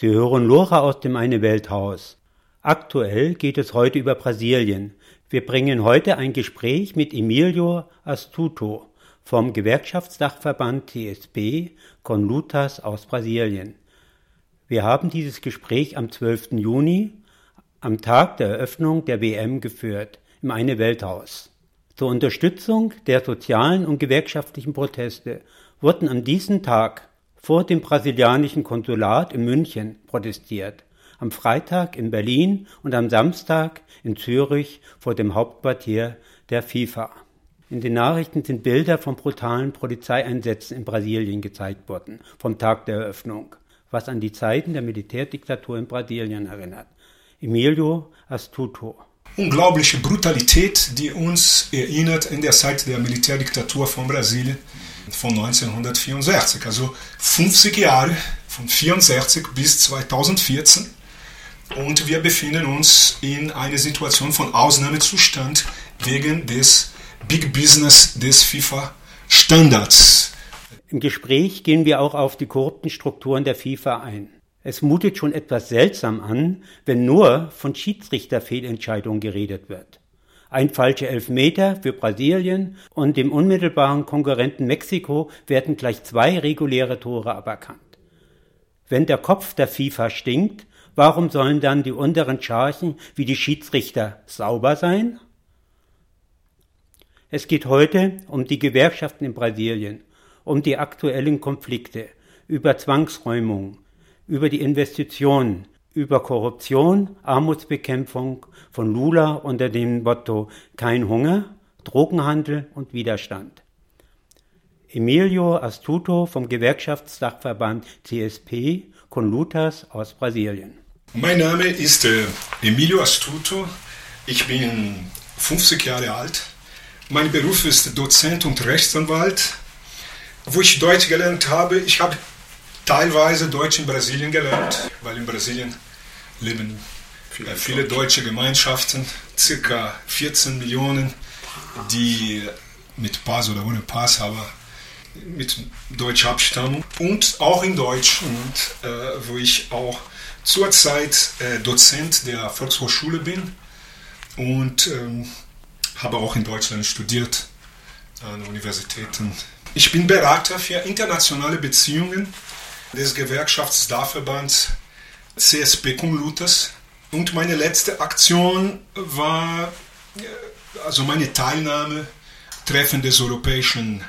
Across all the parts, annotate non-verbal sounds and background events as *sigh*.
Sie hören Lora aus dem Eine Welthaus. Aktuell geht es heute über Brasilien. Wir bringen heute ein Gespräch mit Emilio Astuto vom Gewerkschaftsdachverband TSB Conlutas aus Brasilien. Wir haben dieses Gespräch am 12. Juni, am Tag der Eröffnung der WM geführt, im Eine Welthaus. Zur Unterstützung der sozialen und gewerkschaftlichen Proteste wurden an diesem Tag vor dem brasilianischen Konsulat in München protestiert, am Freitag in Berlin und am Samstag in Zürich vor dem Hauptquartier der FIFA. In den Nachrichten sind Bilder von brutalen Polizeieinsätzen in Brasilien gezeigt worden, vom Tag der Eröffnung, was an die Zeiten der Militärdiktatur in Brasilien erinnert. Emilio Astuto. Unglaubliche Brutalität, die uns erinnert in der Zeit der Militärdiktatur von Brasilien von 1964, also 50 Jahre von 1964 bis 2014. Und wir befinden uns in einer Situation von Ausnahmezustand wegen des Big Business des FIFA-Standards. Im Gespräch gehen wir auch auf die korrupten Strukturen der FIFA ein. Es mutet schon etwas seltsam an, wenn nur von Schiedsrichterfehlentscheidungen geredet wird ein falscher Elfmeter für Brasilien und dem unmittelbaren Konkurrenten Mexiko werden gleich zwei reguläre Tore aberkannt. Wenn der Kopf der FIFA stinkt, warum sollen dann die unteren Scharchen wie die Schiedsrichter sauber sein? Es geht heute um die Gewerkschaften in Brasilien, um die aktuellen Konflikte, über Zwangsräumung, über die Investitionen, über Korruption, Armutsbekämpfung von Lula unter dem Motto Kein Hunger, Drogenhandel und Widerstand. Emilio Astuto vom Gewerkschaftsdachverband CSP Conlutas aus Brasilien. Mein Name ist äh, Emilio Astuto. Ich bin 50 Jahre alt. Mein Beruf ist Dozent und Rechtsanwalt. Wo ich Deutsch gelernt habe, ich habe teilweise Deutsch in Brasilien gelernt, weil in Brasilien leben viele, viele deutsche Gemeinschaften, circa 14 Millionen, die mit Pass oder ohne Pass, aber mit deutscher Abstammung und auch in Deutschland, äh, wo ich auch zurzeit äh, Dozent der Volkshochschule bin. Und ähm, habe auch in Deutschland studiert an Universitäten. Ich bin Berater für internationale Beziehungen des Gewerkschaftsdachverbands CSP Conlutas. Und meine letzte Aktion war äh, also meine Teilnahme Treffen des europäischen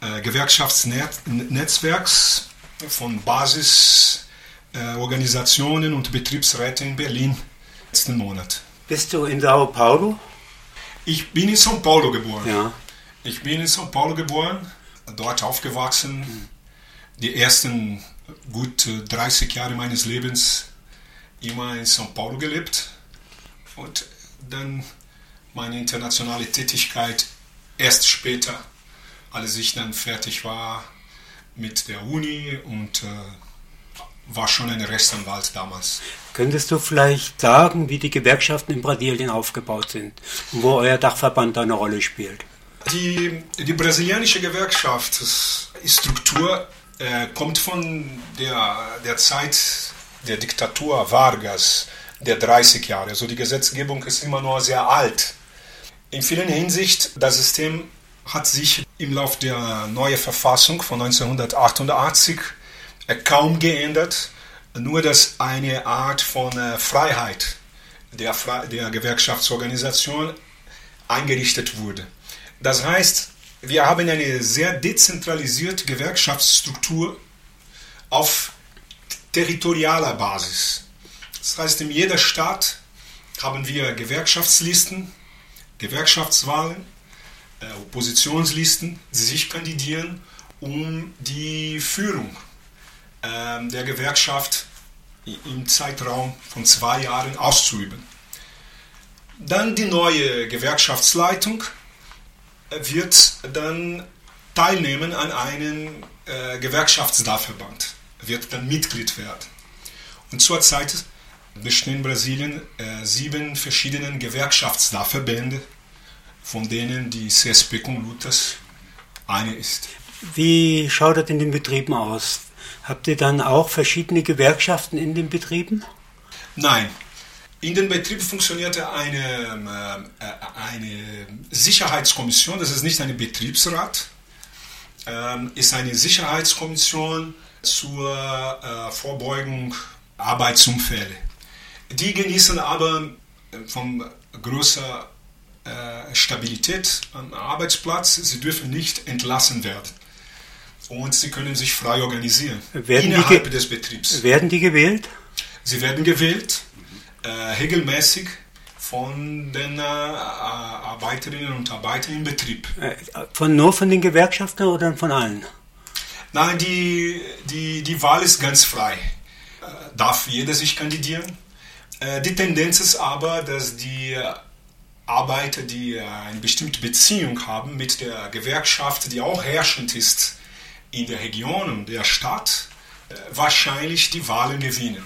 äh, Gewerkschaftsnetzwerks von Basisorganisationen äh, und Betriebsräten in Berlin letzten Monat. Bist du in Sao Paulo? Ich bin in São Paulo geboren. Ja. Ich bin in São Paulo geboren, dort aufgewachsen. Die ersten gut 30 Jahre meines Lebens immer in São Paulo gelebt und dann meine internationale Tätigkeit erst später, als ich dann fertig war mit der Uni und äh, war schon ein Rechtsanwalt damals. Könntest du vielleicht sagen, wie die Gewerkschaften in Brasilien aufgebaut sind und wo euer Dachverband eine Rolle spielt? Die, die brasilianische Gewerkschaftsstruktur äh, kommt von der, der Zeit der Diktatur Vargas, der 30 Jahre. Also die Gesetzgebung ist immer noch sehr alt. In vielen Hinsicht, das System hat sich im Laufe der neuen Verfassung von 1988 äh, kaum geändert, nur dass eine Art von äh, Freiheit der, der Gewerkschaftsorganisation eingerichtet wurde. Das heißt, wir haben eine sehr dezentralisierte Gewerkschaftsstruktur auf territorialer Basis. Das heißt, in jeder Stadt haben wir Gewerkschaftslisten, Gewerkschaftswahlen, äh, Oppositionslisten, die sich kandidieren, um die Führung äh, der Gewerkschaft im Zeitraum von zwei Jahren auszuüben. Dann die neue Gewerkschaftsleitung wird dann teilnehmen an einem äh, Gewerkschaftsdachverband, wird dann Mitglied werden. Und zurzeit bestehen in Brasilien äh, sieben verschiedene Gewerkschaftsdachverbände, von denen die CSP Conlutas eine ist. Wie schaut das in den Betrieben aus? Habt ihr dann auch verschiedene Gewerkschaften in den Betrieben? Nein. In den Betrieben funktionierte eine, äh, eine Sicherheitskommission, das ist nicht ein Betriebsrat, ähm, ist eine Sicherheitskommission zur äh, Vorbeugung Arbeitsunfälle. Die genießen aber von großer äh, Stabilität am Arbeitsplatz. Sie dürfen nicht entlassen werden. Und sie können sich frei organisieren werden innerhalb des Betriebs. Werden die gewählt? Sie werden gewählt, äh, regelmäßig von den äh, Arbeiterinnen und Arbeitern im Betrieb. Äh, von, nur von den Gewerkschaften oder von allen? Nein, die, die, die Wahl ist ganz frei. Äh, darf jeder sich kandidieren. Äh, die Tendenz ist aber, dass die Arbeiter, die eine bestimmte Beziehung haben mit der Gewerkschaft, die auch herrschend ist in der Region und der Stadt, wahrscheinlich die Wahlen gewinnen.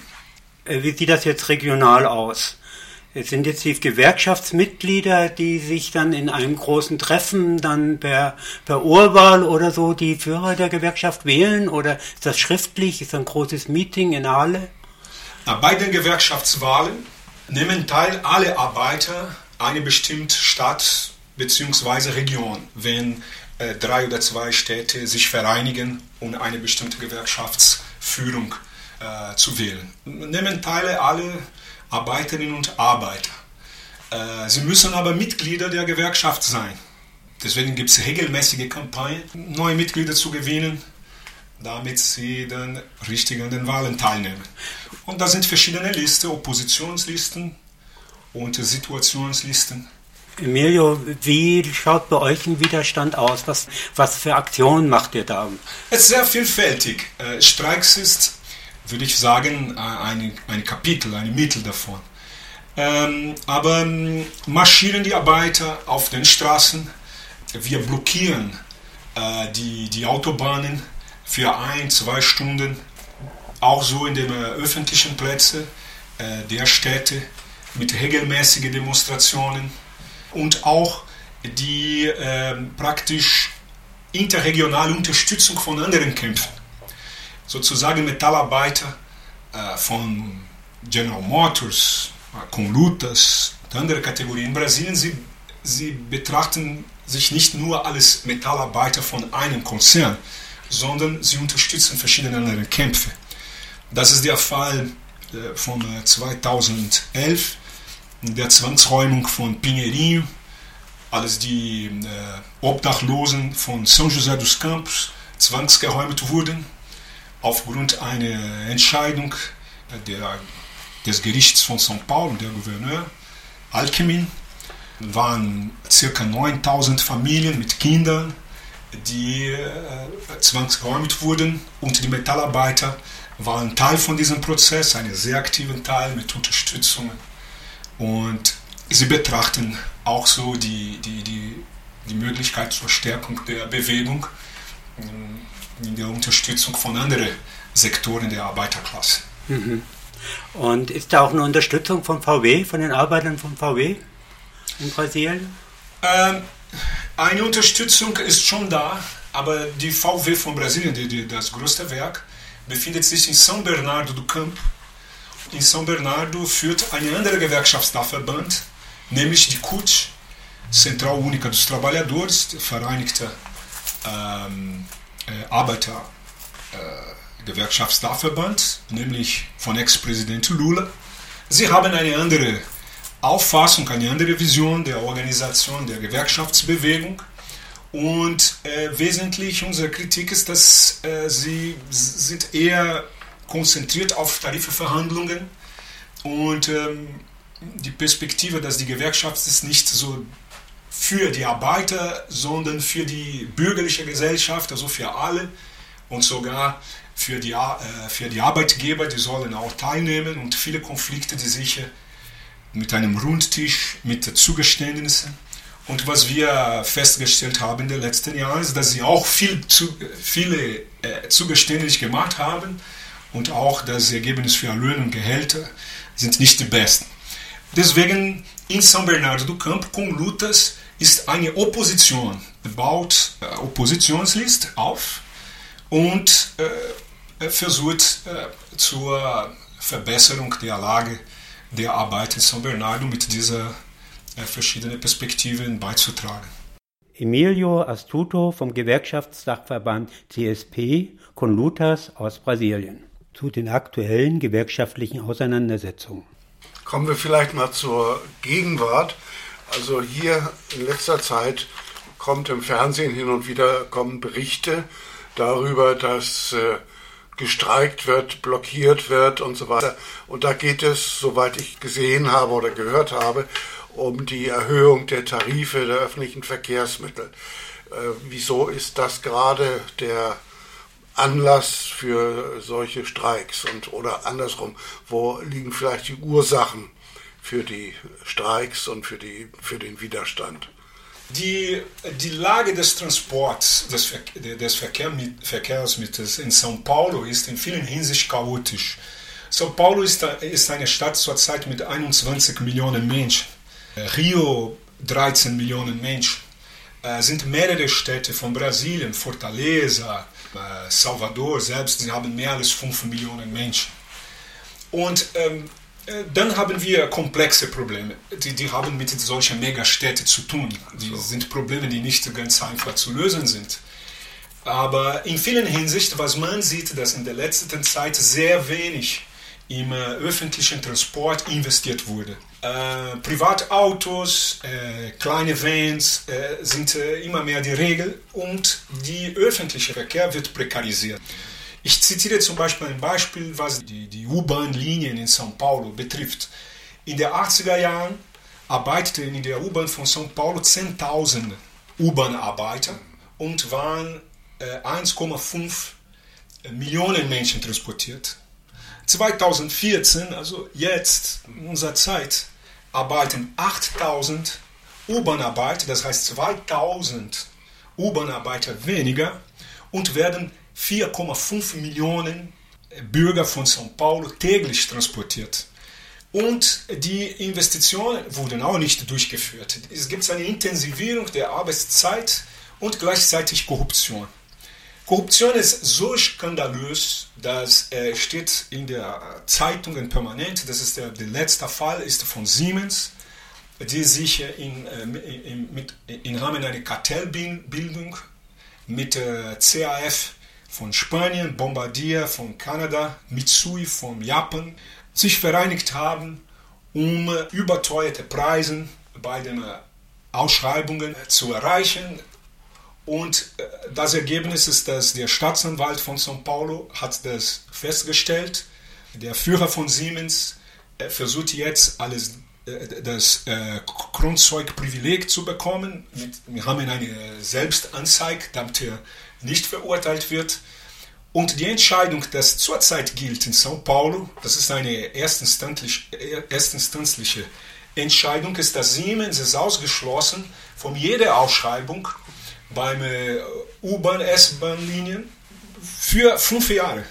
Wie sieht das jetzt regional aus? Es sind jetzt die Gewerkschaftsmitglieder, die sich dann in einem großen Treffen dann per, per Urwahl oder so die Führer der Gewerkschaft wählen? Oder ist das schriftlich? Ist das ein großes Meeting in Halle? Bei den Gewerkschaftswahlen nehmen teil alle Arbeiter einer bestimmten Stadt bzw. Region, wenn äh, drei oder zwei Städte sich vereinigen, um eine bestimmte Gewerkschaftsführung äh, zu wählen. Nehmen teil alle Arbeiterinnen und Arbeiter. Äh, sie müssen aber Mitglieder der Gewerkschaft sein. Deswegen gibt es regelmäßige Kampagnen, neue Mitglieder zu gewinnen, damit sie dann richtig an den Wahlen teilnehmen. Und da sind verschiedene Listen, Oppositionslisten und Situationslisten. Emilio, wie schaut bei euch ein Widerstand aus? Was, was für Aktionen macht ihr da? Es ist sehr vielfältig. Äh, Streiks ist würde ich sagen, ein, ein Kapitel, ein Mittel davon. Ähm, aber ähm, marschieren die Arbeiter auf den Straßen, wir blockieren äh, die, die Autobahnen für ein, zwei Stunden, auch so in den äh, öffentlichen Plätzen äh, der Städte mit regelmäßigen Demonstrationen. Und auch die ähm, praktisch interregionale Unterstützung von anderen Kämpfen sozusagen Metallarbeiter äh, von General Motors, äh, com Lutas und andere Kategorien. In Brasilien, sie, sie betrachten sich nicht nur als Metallarbeiter von einem Konzern, sondern sie unterstützen verschiedene andere Kämpfe. Das ist der Fall äh, von 2011, der Zwangsräumung von Pinheirinho, als die äh, Obdachlosen von São José dos Campos zwangsgeräumt wurden aufgrund einer Entscheidung der, des Gerichts von São Paulo, der Gouverneur Alckmin, waren ca. 9000 Familien mit Kindern, die äh, zwangsgeräumt wurden und die Metallarbeiter waren Teil von diesem Prozess, einen sehr aktiven Teil mit Unterstützung und sie betrachten auch so die, die, die, die Möglichkeit zur Stärkung der Bewegung in der Unterstützung von anderen Sektoren der Arbeiterklasse. Mhm. Und ist da auch eine Unterstützung von VW, von den Arbeitern von VW in Brasilien? Ähm, eine Unterstützung ist schon da, aber die VW von Brasilien, die, die, das größte Werk, befindet sich in São Bernardo do Campo. In São Bernardo führt ein anderer Gewerkschaftsdachverband, nämlich die CUT, Central Única dos Trabalhadores, Vereinigte ähm, äh, Arbeitergewerkschaftsdachverband, äh, nämlich von Ex-Präsident Lula. Sie haben eine andere Auffassung, eine andere Vision der Organisation der Gewerkschaftsbewegung. Und äh, wesentlich unsere Kritik ist, dass äh, sie sind eher konzentriert auf Tarifverhandlungen und ähm, die Perspektive, dass die Gewerkschaft ist nicht so für die Arbeiter, sondern für die bürgerliche Gesellschaft, also für alle und sogar für die, äh, für die Arbeitgeber, die sollen auch teilnehmen und viele Konflikte, die sich mit einem Rundtisch, mit Zugeständnissen und was wir festgestellt haben in den letzten Jahren, ist, dass sie auch viel zu, viele äh, Zugeständnisse gemacht haben und auch das Ergebnis für Löhne und Gehälter sind nicht die besten. Deswegen in São Bernardo do Campo com lutas ist eine Opposition, baut äh, Oppositionsliste auf und äh, versucht zur Verbesserung der Lage der Arbeit in São Bernardo mit dieser verschiedenen Perspektiven beizutragen. Emilio Astuto vom Gewerkschaftsdachverband CSP Conlutas aus Brasilien zu den aktuellen gewerkschaftlichen Auseinandersetzungen. Kommen wir vielleicht mal zur Gegenwart. Also hier in letzter Zeit kommt im Fernsehen hin und wieder kommen Berichte darüber, dass äh, gestreikt wird, blockiert wird und so weiter. Und da geht es, soweit ich gesehen habe oder gehört habe, um die Erhöhung der Tarife der öffentlichen Verkehrsmittel. Äh, wieso ist das gerade der Anlass für solche Streiks und oder andersrum, wo liegen vielleicht die Ursachen für die Streiks und für, die, für den Widerstand? Die, die Lage des Transports, des, des Verkehr, Verkehrsmittels in São Paulo ist in vielen Hinsichten chaotisch. São Paulo ist, ist eine Stadt zurzeit mit 21 Millionen Menschen. Rio 13 Millionen Menschen. Äh, sind mehrere Städte von Brasilien, Fortaleza, äh, Salvador selbst, sie haben mehr als 5 Millionen Menschen. Und ähm, äh, dann haben wir komplexe Probleme, die, die haben mit solchen Megastädten zu tun. Die so. sind Probleme, die nicht ganz einfach zu lösen sind. Aber in vielen Hinsichten, was man sieht, dass in der letzten Zeit sehr wenig im äh, öffentlichen Transport investiert wurde. Äh, Privatautos, äh, kleine Vans äh, sind äh, immer mehr die Regel und der öffentliche Verkehr wird prekarisiert. Ich zitiere zum Beispiel ein Beispiel, was die, die U-Bahn-Linien in São Paulo betrifft. In den 80er Jahren arbeiteten in der U-Bahn von São Paulo 10.000 U-Bahn-Arbeiter und waren 1,5 äh, Millionen Menschen transportiert. 2014, also jetzt, in unserer Zeit, arbeiten 8000 U-Bahn-Arbeiter, das heißt 2000 U-Bahn-Arbeiter weniger und werden 4,5 Millionen Bürger von São Paulo täglich transportiert. Und die Investitionen wurden auch nicht durchgeführt. Es gibt eine Intensivierung der Arbeitszeit und gleichzeitig Korruption. Korruption ist so skandalös, dass äh, steht in der Zeitungen permanent, das ist der, der letzte Fall, ist von Siemens, die sich in, äh, in, mit, im Rahmen einer Kartellbildung mit äh, CAF von Spanien, Bombardier von Kanada, Mitsui von Japan sich vereinigt haben, um überteuerte Preise bei den äh, Ausschreibungen zu erreichen. Und äh, das Ergebnis ist, dass der Staatsanwalt von São Paulo hat das festgestellt. Der Führer von Siemens äh, versucht jetzt alles äh, das Grundzeugprivileg zu bekommen. Wir haben eine Selbstanzeige, damit er nicht verurteilt wird. Und die Entscheidung, das zurzeit gilt in São Paulo, das ist eine erstinstanzliche, Entscheidung, ist, dass Siemens ist ausgeschlossen von jeder Ausschreibung beim äh, U-Bahn, S-Bahn-Linien für fünf Jahre,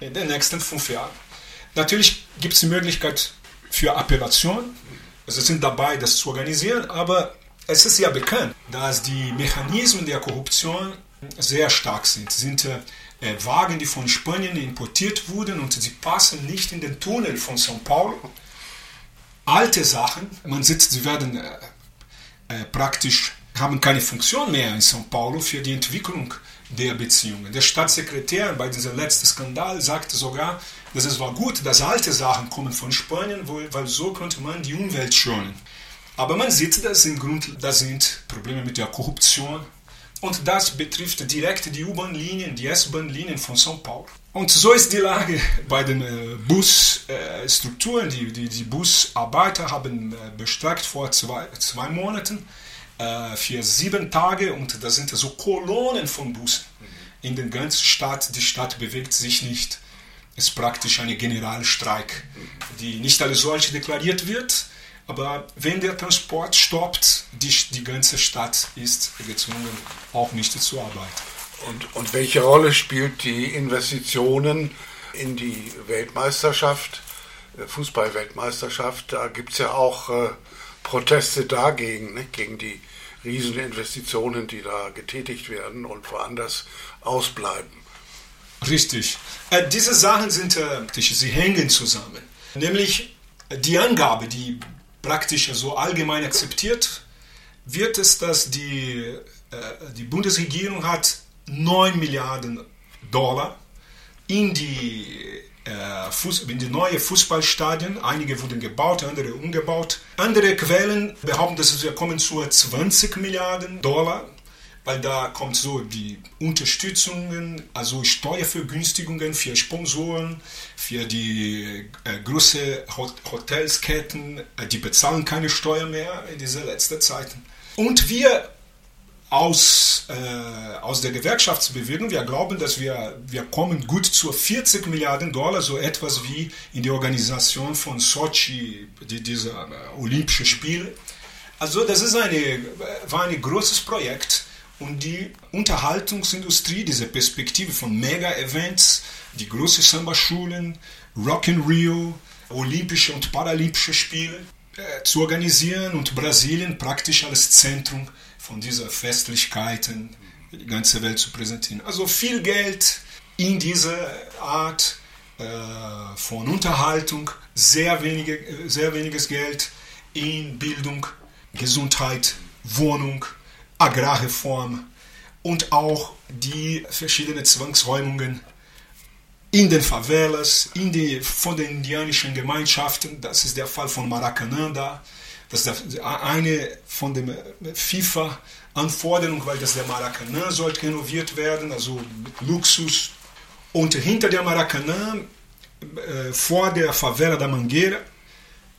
in den nächsten fünf Jahren. Natürlich gibt es die Möglichkeit für Appellation, also sind dabei, das zu organisieren, aber es ist ja bekannt, dass die Mechanismen der Korruption sehr stark sind. sind äh, Wagen, die von Spanien importiert wurden und sie passen nicht in den Tunnel von São Paulo. Alte Sachen, man sieht, sie werden äh, äh, praktisch haben keine Funktion mehr in São Paulo für die Entwicklung der Beziehungen. Der Staatssekretär bei diesem letzten Skandal sagte sogar, dass es war gut, dass alte Sachen kommen von Spanien, weil so könnte man die Umwelt schonen. Aber man sieht, das sind, Grund, das sind Probleme mit der Korruption und das betrifft direkt die U-Bahn-Linien, die S-Bahn-Linien von São Paulo. Und so ist die Lage bei den äh, Busstrukturen. die, die, die Busarbeiter haben äh, bestreikt vor zwei, zwei Monaten äh, für sieben Tage und da sind so Kolonnen von Bussen in der ganzen Stadt. Die Stadt bewegt sich nicht. Es ist praktisch eine Generalstreik, die nicht als solche deklariert wird, aber wenn der Transport stoppt, die, die ganze Stadt ist gezwungen, auch nicht zu arbeiten. Und, und welche Rolle spielt die Investitionen in die Weltmeisterschaft, äh, Fußball-Weltmeisterschaft? Da gibt es ja auch äh, Proteste dagegen, ne? gegen die riesigen Investitionen, die da getätigt werden und woanders ausbleiben. Richtig. Äh, diese Sachen sind äh, sie hängen zusammen. Nämlich die Angabe, die praktisch so allgemein akzeptiert wird, ist, dass die, äh, die Bundesregierung hat 9 Milliarden Dollar in die, äh, in die neue Fußballstadien. Einige wurden gebaut, andere umgebaut. Andere Quellen behaupten, dass wir kommen zu 20 Milliarden Dollar weil da kommt so die Unterstützungen, also Steuervergünstigungen für Sponsoren, für die äh, großen Hotelsketten, äh, die bezahlen keine Steuer mehr in dieser letzten Zeit. Und wir aus, äh, aus der Gewerkschaftsbewegung, wir glauben, dass wir, wir kommen gut zu 40 Milliarden Dollar, so etwas wie in die Organisation von Sochi, die, dieser äh, Olympische Spiele. Also das ist eine, war ein großes Projekt und die Unterhaltungsindustrie, diese Perspektive von Mega-Events, die großen Samba-Schulen, Rock in Rio, Olympische und Paralympische Spiele äh, zu organisieren und Brasilien praktisch als Zentrum von dieser Festlichkeiten die ganze Welt zu präsentieren. Also viel Geld in dieser Art äh, von Unterhaltung, sehr, wenige, sehr weniges Geld in Bildung, Gesundheit, Wohnung, Agrarreform und auch die verschiedenen Zwangsräumungen in den Favelas, in die, von den indianischen Gemeinschaften. Das ist der Fall von Maracanã da. Das ist eine von den FIFA-Anforderungen, weil das der Maracanã sollte renoviert werden, also mit Luxus. Und hinter der Maracanã, äh, vor der Favela da Mangueira,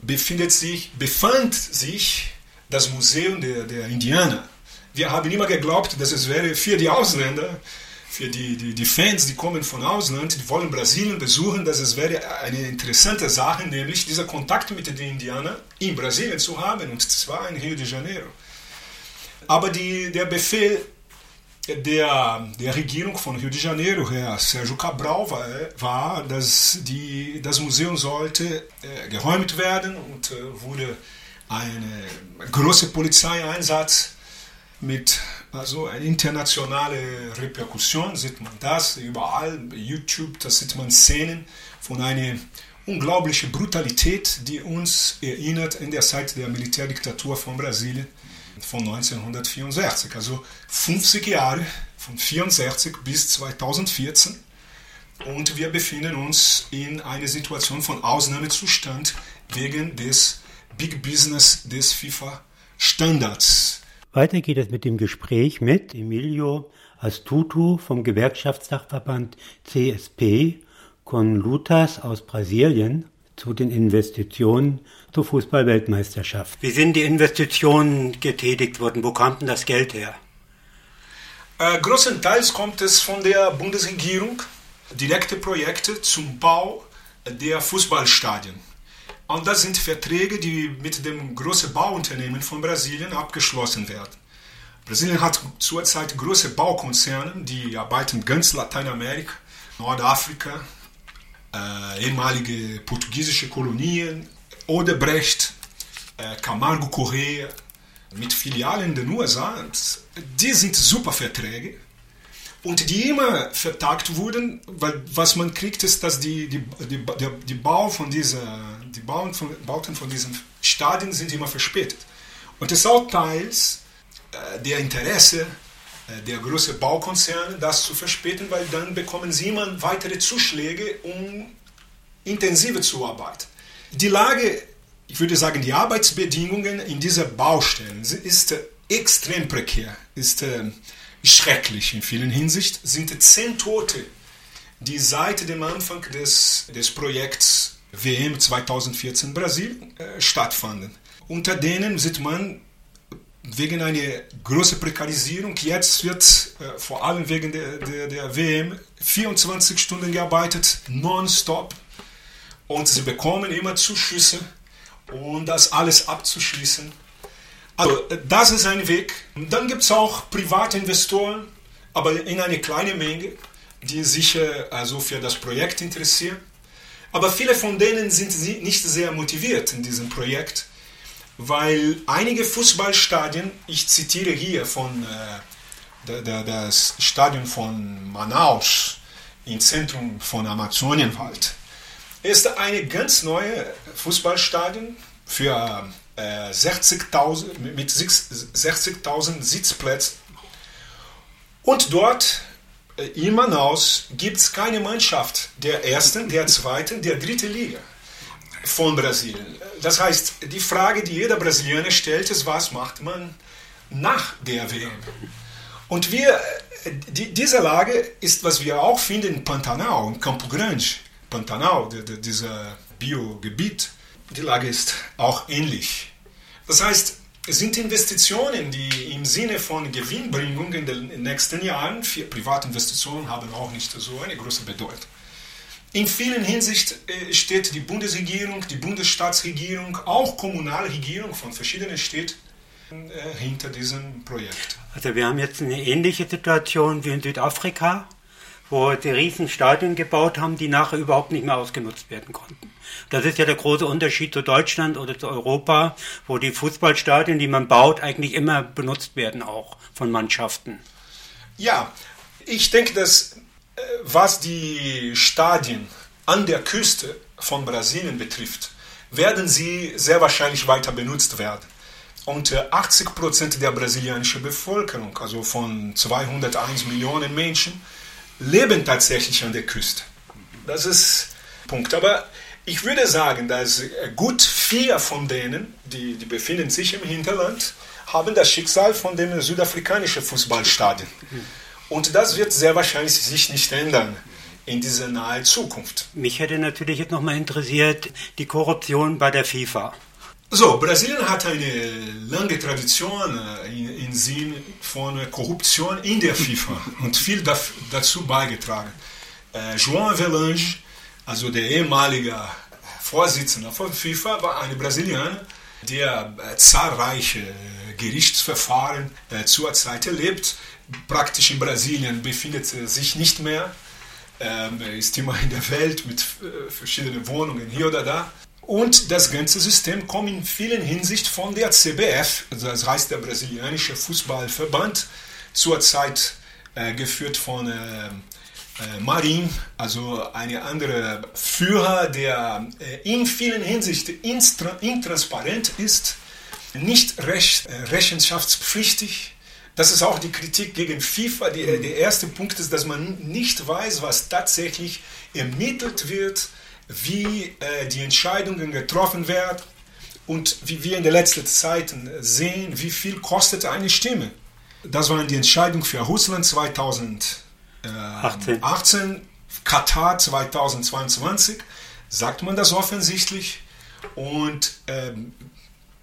befindet sich, befand sich das Museum der, der Indianer wir haben immer geglaubt, dass es wäre für die Ausländer, für die, die, die Fans, die kommen von Ausland, die wollen Brasilien besuchen, dass es wäre eine interessante Sache, nämlich dieser Kontakt mit den Indianern in Brasilien zu haben, und zwar in Rio de Janeiro. Aber die, der Befehl der, der Regierung von Rio de Janeiro, Herr Sérgio Cabral, war, war dass die, das Museum sollte äh, geräumt werden und äh, wurde ein großer Polizeieinsatz mit also eine internationale Reperkussion, sieht man das überall, YouTube, da sieht man Szenen von einer unglaublichen Brutalität, die uns erinnert in der Zeit der Militärdiktatur von Brasilien von 1964, also 50 Jahre von 64 bis 2014 und wir befinden uns in einer Situation von Ausnahmezustand wegen des Big Business des FIFA-Standards. Weiter geht es mit dem Gespräch mit Emilio Astuto vom Gewerkschaftsdachverband CSP con Lutas aus Brasilien zu den Investitionen zur Fußballweltmeisterschaft. Wie sind die Investitionen getätigt worden? Wo kommt denn das Geld her? Äh, größtenteils kommt es von der Bundesregierung, direkte Projekte zum Bau der Fußballstadien. Und das sind Verträge, die mit dem großen Bauunternehmen von Brasilien abgeschlossen werden. Brasilien hat zurzeit große Baukonzerne, die arbeiten ganz Lateinamerika, Nordafrika, äh, ehemalige portugiesische Kolonien, Odebrecht, äh, Camargo Correa, mit Filialen in den USA. Die sind super Verträge und die immer vertagt wurden, weil was man kriegt, ist, dass die, die, die, die, die Bau von dieser, die Bauen von, Bauten von diesen Stadien sind immer verspätet. Und es ist auch teils äh, der Interesse äh, der großen Baukonzerne, das zu verspäten, weil dann bekommen sie immer weitere Zuschläge, um intensiver zu arbeiten. Die Lage, ich würde sagen, die Arbeitsbedingungen in dieser Baustellen ist extrem prekär, ist äh, schrecklich in vielen Hinsichten, sind zehn Tote, die seit dem Anfang des, des Projekts WM 2014 Brasilien äh, stattfanden. Unter denen sieht man wegen einer großen Prekarisierung, jetzt wird äh, vor allem wegen der, der, der WM 24 Stunden gearbeitet, nonstop. Und sie bekommen immer Zuschüsse, um das alles abzuschließen. Also das ist ein Weg. Dann gibt es auch private Investoren, aber in einer kleinen Menge, die sich äh, also für das Projekt interessieren. Aber viele von denen sind nicht sehr motiviert in diesem Projekt, weil einige Fußballstadien, ich zitiere hier von äh, das Stadion von Manaus im Zentrum von Amazonienwald, ist eine ganz neue Fußballstadion für äh, 60.000 mit 60.000 Sitzplätzen. Und dort äh, in Manaus gibt es keine Mannschaft der ersten, der zweiten, der dritten Liga von Brasilien. Das heißt, die Frage, die jeder Brasilianer stellt, ist, was macht man nach der WM? Und wir, die, diese Lage ist, was wir auch finden in Pantanal, in Campo Grande, Pantanal, die, die, dieser Biogebiet, die Lage ist auch ähnlich. Das heißt, es sind Investitionen, die im Sinne von Gewinnbringung in den nächsten Jahren für Privatinvestitionen haben auch nicht so eine große Bedeutung. In vielen Hinsichten äh, steht die Bundesregierung, die Bundesstaatsregierung, auch Kommunalregierung von verschiedenen Städten äh, hinter diesem Projekt. Also wir haben jetzt eine ähnliche Situation wie in Südafrika, wo die riesen Stadien gebaut haben, die nachher überhaupt nicht mehr ausgenutzt werden konnten. Das ist ja der große Unterschied zu Deutschland oder zu Europa, wo die Fußballstadien, die man baut, eigentlich immer benutzt werden auch von Mannschaften. Ja, ich denke, dass äh, was die Stadien an der Küste von Brasilien betrifft, werden sie sehr wahrscheinlich weiter benutzt werden. Und 80 Prozent der brasilianischen Bevölkerung, also von 201 Millionen Menschen, leben tatsächlich an der Küste. Das ist Punkt. Aber ich würde sagen, dass gut vier von denen, die, die befinden sich im Hinterland, haben das Schicksal von dem südafrikanischen Fußballstadion. Und das wird sehr wahrscheinlich sich nicht ändern in dieser nahen Zukunft. Mich hätte natürlich jetzt nochmal interessiert, die Korruption bei der FIFA. So, Brasilien hat eine lange Tradition äh, im Sinn von Korruption in der FIFA *laughs* und viel dazu beigetragen. Äh, João Avelange, also der ehemalige Vorsitzende von FIFA, war ein Brasilianer, der äh, zahlreiche Gerichtsverfahren zurzeit erlebt. Praktisch in Brasilien befindet er sich nicht mehr. Ähm, er ist immer in der Welt mit verschiedenen Wohnungen hier oder da. Und das ganze System kommt in vielen Hinsichten von der CBF, also das heißt der brasilianische Fußballverband, zurzeit äh, geführt von äh, äh, Marin, also eine andere Führer, der äh, in vielen Hinsichten intransparent ist, nicht recht, äh, rechenschaftspflichtig. Das ist auch die Kritik gegen FIFA. Die, der erste Punkt ist, dass man nicht weiß, was tatsächlich ermittelt wird wie äh, die Entscheidungen getroffen werden und wie wir in den letzten Zeiten sehen, wie viel kostet eine Stimme. Das waren die Entscheidungen für Russland 2018, 18. Katar 2022, sagt man das offensichtlich und ähm,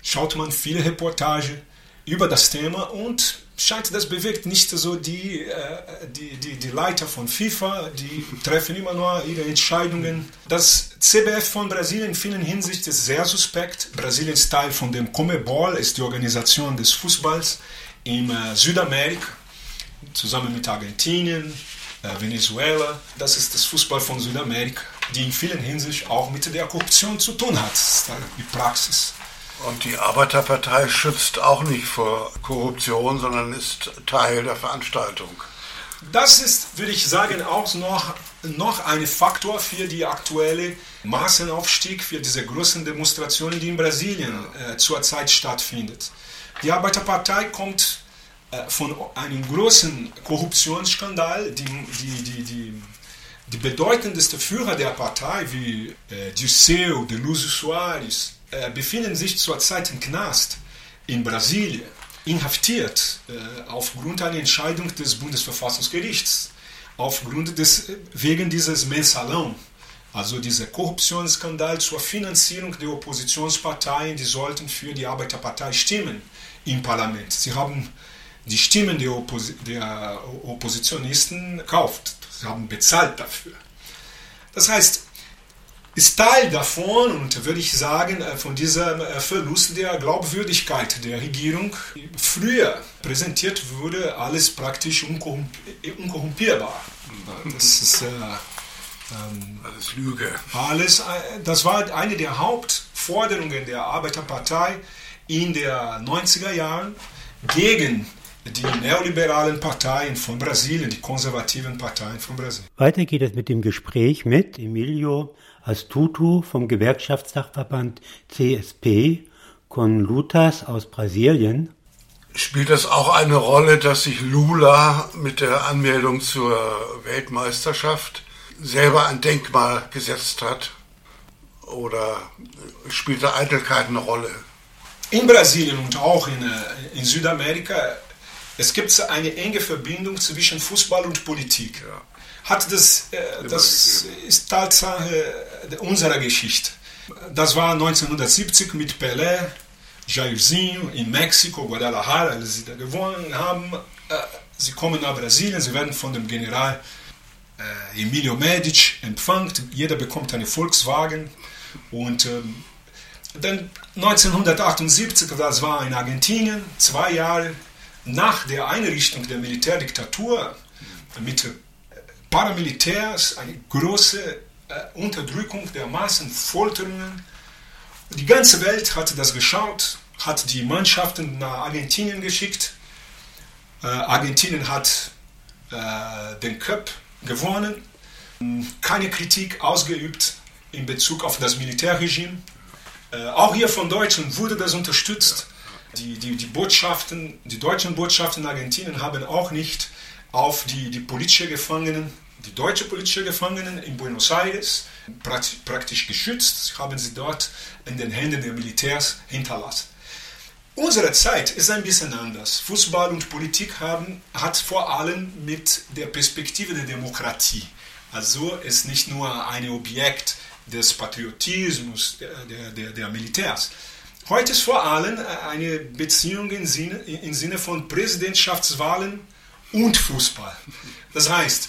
schaut man viele Reportagen über das Thema und scheint, das bewegt nicht so die, äh, die, die, die Leiter von FIFA, die treffen immer nur ihre Entscheidungen. Das CBF von Brasilien in vielen Hinsichten ist sehr suspekt. Brasilien ist Teil von dem Comebol, ist die Organisation des Fußballs in äh, Südamerika, zusammen mit Argentinien, äh, Venezuela. Das ist das Fußball von Südamerika, die in vielen Hinsichten auch mit der Korruption zu tun hat. Die Praxis. Und die Arbeiterpartei schützt auch nicht vor Korruption, sondern ist Teil der Veranstaltung. Das ist, würde ich sagen, auch noch, noch ein Faktor für die aktuelle Massenaufstieg, für diese großen Demonstrationen, die in Brasilien äh, zurzeit stattfindet. Die Arbeiterpartei kommt von einem großen Korruptionsskandal. Die, die, die, die, die bedeutendste Führer der Partei, wie äh, Dirceu de Luz Soares, äh, befinden sich zurzeit im Knast in Brasilien, inhaftiert äh, aufgrund einer Entscheidung des Bundesverfassungsgerichts, aufgrund des, wegen dieses Mensalão, also dieser Korruptionsskandal zur Finanzierung der Oppositionsparteien, die sollten für die Arbeiterpartei stimmen im Parlament. Sie haben die Stimmen der, Oppos der Oppositionisten gekauft, sie haben bezahlt dafür. Das heißt, ist Teil davon und würde ich sagen, äh, von diesem äh, Verlust der Glaubwürdigkeit der Regierung. Früher präsentiert wurde alles praktisch unkorrumpierbar. Das ist, äh, ähm, alles Lüge. Alles, äh, das war eine der Hauptforderungen der Arbeiterpartei in den 90er Jahren gegen die neoliberalen Parteien von Brasilien, die konservativen Parteien von Brasilien. Weiter geht es mit dem Gespräch mit Emilio Astuto vom Gewerkschaftsdachverband CSP, con Lutas aus Brasilien. Spielt das auch eine Rolle, dass sich Lula mit der Anmeldung zur Weltmeisterschaft selber ein Denkmal gesetzt hat? Oder spielt da Eitelkeit eine Rolle? In Brasilien und auch in, äh, in Südamerika es gibt eine enge Verbindung zwischen Fußball und Politik. Ja. Hat das, äh, das ist Tatsache unserer Geschichte. Das war 1970 mit Pelé, Jairzinho in Mexiko, Guadalajara, als sie da gewonnen haben. Äh, sie kommen nach Brasilien, sie werden von dem General äh, Emilio Medici empfangen. Jeder bekommt einen Volkswagen. Und ähm, dann 1978, das war in Argentinien, zwei Jahre nach der Einrichtung der Militärdiktatur mit Paramilitärs eine große äh, Unterdrückung der Massen, Folterungen. Die ganze Welt hat das geschaut, hat die Mannschaften nach Argentinien geschickt. Äh, Argentinien hat äh, den Cup gewonnen, keine Kritik ausgeübt in Bezug auf das Militärregime. Auch hier von Deutschen wurde das unterstützt. Die, die, die Botschaften, die deutschen Botschaften in Argentinien haben auch nicht auf die, die politische Gefangenen, die deutsche politische Gefangenen in Buenos Aires praktisch geschützt, haben sie dort in den Händen der Militärs hinterlassen. Unsere Zeit ist ein bisschen anders. Fußball und Politik haben, hat vor allem mit der Perspektive der Demokratie. Also ist nicht nur ein Objekt des Patriotismus der, der, der Militärs, Heute ist vor allem eine Beziehung im Sinne, im Sinne von Präsidentschaftswahlen und Fußball. Das heißt,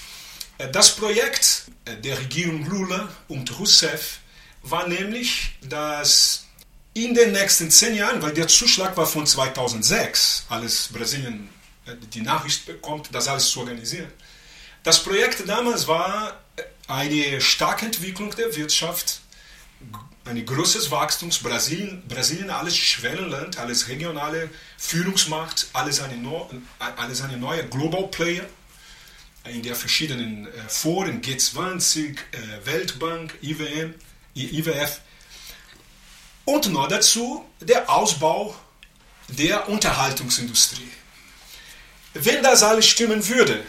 das Projekt der Regierung Lula und Rousseff war nämlich, dass in den nächsten zehn Jahren, weil der Zuschlag war von 2006, alles Brasilien die Nachricht bekommt, das alles zu organisieren. Das Projekt damals war eine starke Entwicklung der Wirtschaft, ein großes Wachstum. Brasilien, Brasilien alles Schwellenland, alles regionale Führungsmacht, alles eine, alles eine neue Global Player in der verschiedenen äh, Foren, G20, äh, Weltbank, IWM, IWF. Und noch dazu der Ausbau der Unterhaltungsindustrie. Wenn das alles stimmen würde,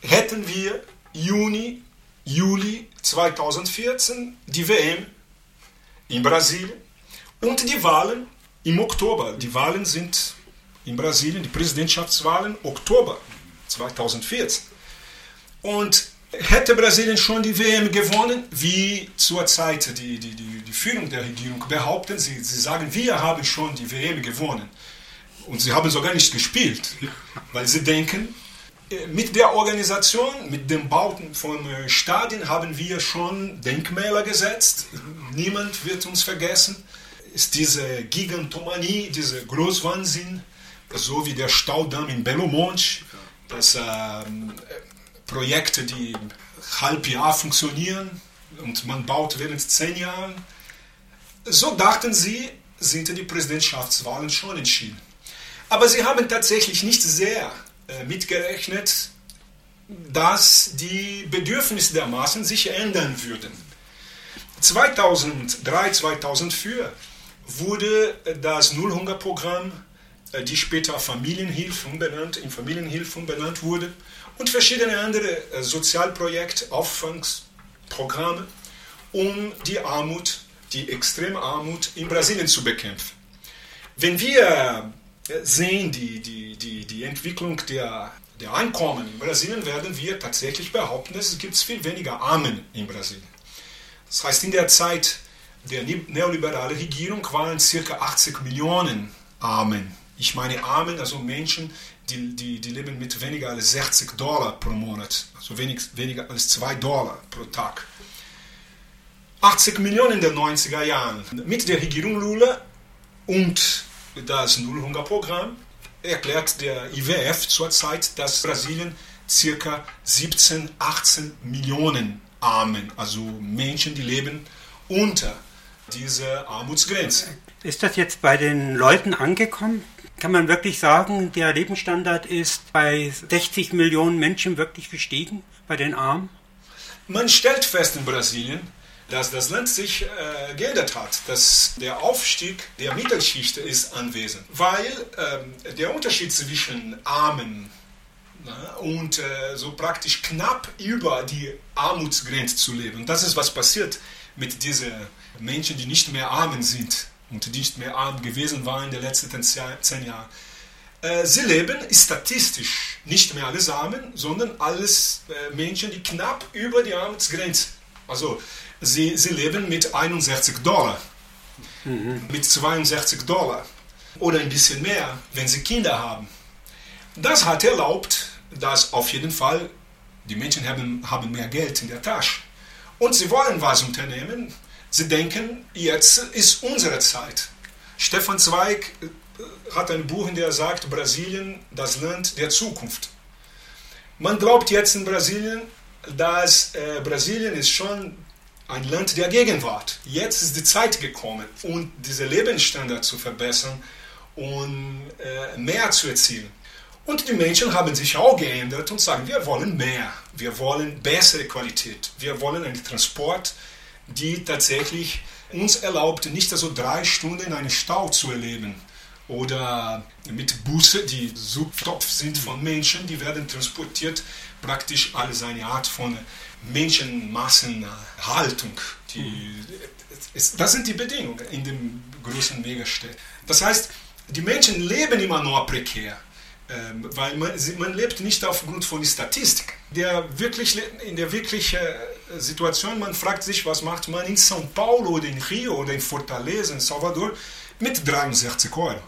hätten wir Juni, Juli 2014 die WM in Brasilien und die Wahlen im Oktober. Die Wahlen sind in Brasilien, die Präsidentschaftswahlen Oktober 2014. Und hätte Brasilien schon die WM gewonnen, wie zurzeit die, die, die, die Führung der Regierung behaupten, sie, sie sagen, wir haben schon die WM gewonnen. Und sie haben sogar nicht gespielt, weil sie denken, mit der Organisation, mit dem Bauten von äh, Stadien haben wir schon Denkmäler gesetzt. Niemand wird uns vergessen. Ist diese Gigantomanie, dieser Großwahnsinn, so wie der Staudamm in Belo Monte, das äh, Projekte, die halb Jahr funktionieren und man baut während zehn Jahren. So dachten sie, sind die Präsidentschaftswahlen schon entschieden. Aber sie haben tatsächlich nicht sehr äh, mitgerechnet, dass die Bedürfnisse der Massen sich ändern würden. 2003, 2004 wurde das Nullhungerprogramm, äh, die später Familienhilfe umbenannt, in Familienhilfe umbenannt wurde, und verschiedene andere äh, Sozialprojekte, Auffangsprogramme, um die Armut, die extreme Armut in Brasilien zu bekämpfen. Wenn wir sehen die, die, die, die Entwicklung der, der Einkommen in Brasilien, werden wir tatsächlich behaupten, dass es gibt viel weniger Armen in Brasilien. Das heißt, in der Zeit der neoliberalen Regierung waren ca. 80 Millionen Armen. Ich meine Armen, also Menschen, die, die, die leben mit weniger als 60 Dollar pro Monat, also wenig, weniger als 2 Dollar pro Tag. 80 Millionen in den 90er Jahren. Mit der Regierung Lula und das Nullhungerprogramm erklärt der IWF zurzeit, dass Brasilien ca. 17, 18 Millionen Armen, also Menschen, die leben unter dieser Armutsgrenze. Ist das jetzt bei den Leuten angekommen? Kann man wirklich sagen, der Lebensstandard ist bei 60 Millionen Menschen wirklich gestiegen, bei den Armen? Man stellt fest in Brasilien, dass das Land sich äh, geändert hat, dass der Aufstieg der Mittelschicht ist anwesend, weil äh, der Unterschied zwischen Armen na, und äh, so praktisch knapp über die Armutsgrenze zu leben, das ist was passiert mit diesen Menschen, die nicht mehr Armen sind und die nicht mehr arm gewesen waren in den letzten zehn Jahren. Äh, sie leben statistisch nicht mehr alles Armen, sondern alles äh, Menschen, die knapp über die Armutsgrenze. Also sie, sie leben mit 61 Dollar, mhm. mit 62 Dollar oder ein bisschen mehr, wenn sie Kinder haben. Das hat erlaubt, dass auf jeden Fall die Menschen haben, haben mehr Geld in der Tasche. Und sie wollen was unternehmen. Sie denken, jetzt ist unsere Zeit. Stefan Zweig äh, hat ein Buch, in dem er sagt, Brasilien, das Land der Zukunft. Man glaubt jetzt in Brasilien, dass äh, Brasilien ist schon ein Land der Gegenwart. Jetzt ist die Zeit gekommen, um diesen Lebensstandard zu verbessern und äh, mehr zu erzielen. Und die Menschen haben sich auch geändert und sagen, wir wollen mehr, wir wollen bessere Qualität, wir wollen einen Transport, die tatsächlich uns erlaubt, nicht also drei Stunden in einem Stau zu erleben oder mit Busse, die Subtopf sind von Menschen, die werden transportiert, praktisch alles eine Art von Menschenmassenhaltung. Die, das sind die Bedingungen in den großen Megastädten. Das heißt, die Menschen leben immer nur prekär. Ähm, weil man, man lebt nicht aufgrund von Statistik. Der wirklich, in der wirklichen äh, Situation, man fragt sich, was macht man in São Paulo oder in Rio oder in Fortaleza, in Salvador mit 63 Euro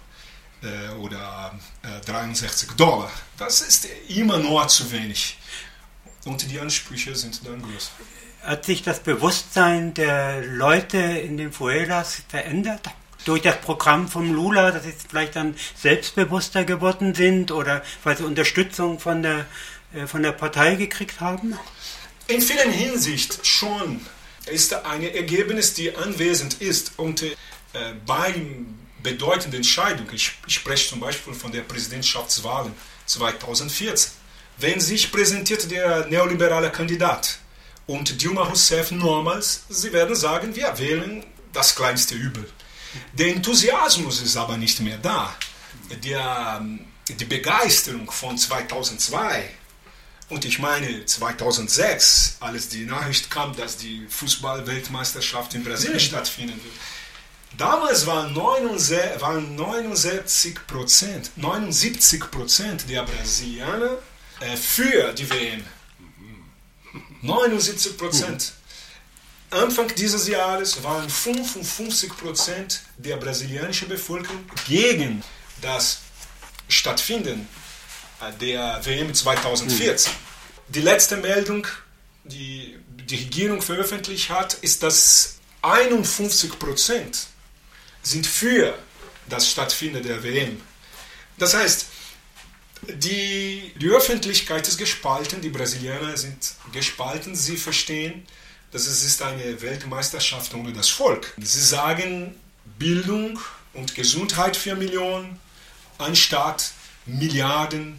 äh, oder äh, 63 Dollar. Das ist immer noch zu wenig. Und die Ansprüche sind dann größer. Hat sich das Bewusstsein der Leute in den Fueras verändert? durch das Programm vom Lula, dass sie vielleicht dann selbstbewusster geworden sind oder weil sie Unterstützung von der, äh, von der Partei gekriegt haben? In vielen Hinsicht schon ist ein Ergebnis, die anwesend ist und äh, beim bedeutenden Entscheidung, ich, ich spreche zum Beispiel von der Präsidentschaftswahl 2014, wenn sich präsentiert der neoliberale Kandidat und Dilma Rousseff nochmals, sie werden sagen, wir wählen das kleinste Übel. Der Enthusiasmus ist aber nicht mehr da. Der, die Begeisterung von 2002 und ich meine 2006, als die Nachricht kam, dass die Fußball-Weltmeisterschaft in Brasilien stattfinden wird, damals waren 79, waren 79 Prozent, 79 Prozent der Brasilianer äh, für die WM. 79 Prozent. Anfang dieses Jahres waren 55 Prozent der brasilianischen Bevölkerung gegen das Stattfinden der WM 2014. Mhm. Die letzte Meldung, die die Regierung veröffentlicht hat, ist, dass 51 Prozent sind für das Stattfinden der WM. Das heißt, die, die Öffentlichkeit ist gespalten, die Brasilianer sind gespalten, sie verstehen, dass es ist eine Weltmeisterschaft ohne das Volk. Sie sagen Bildung und Gesundheit für Millionen anstatt Milliarden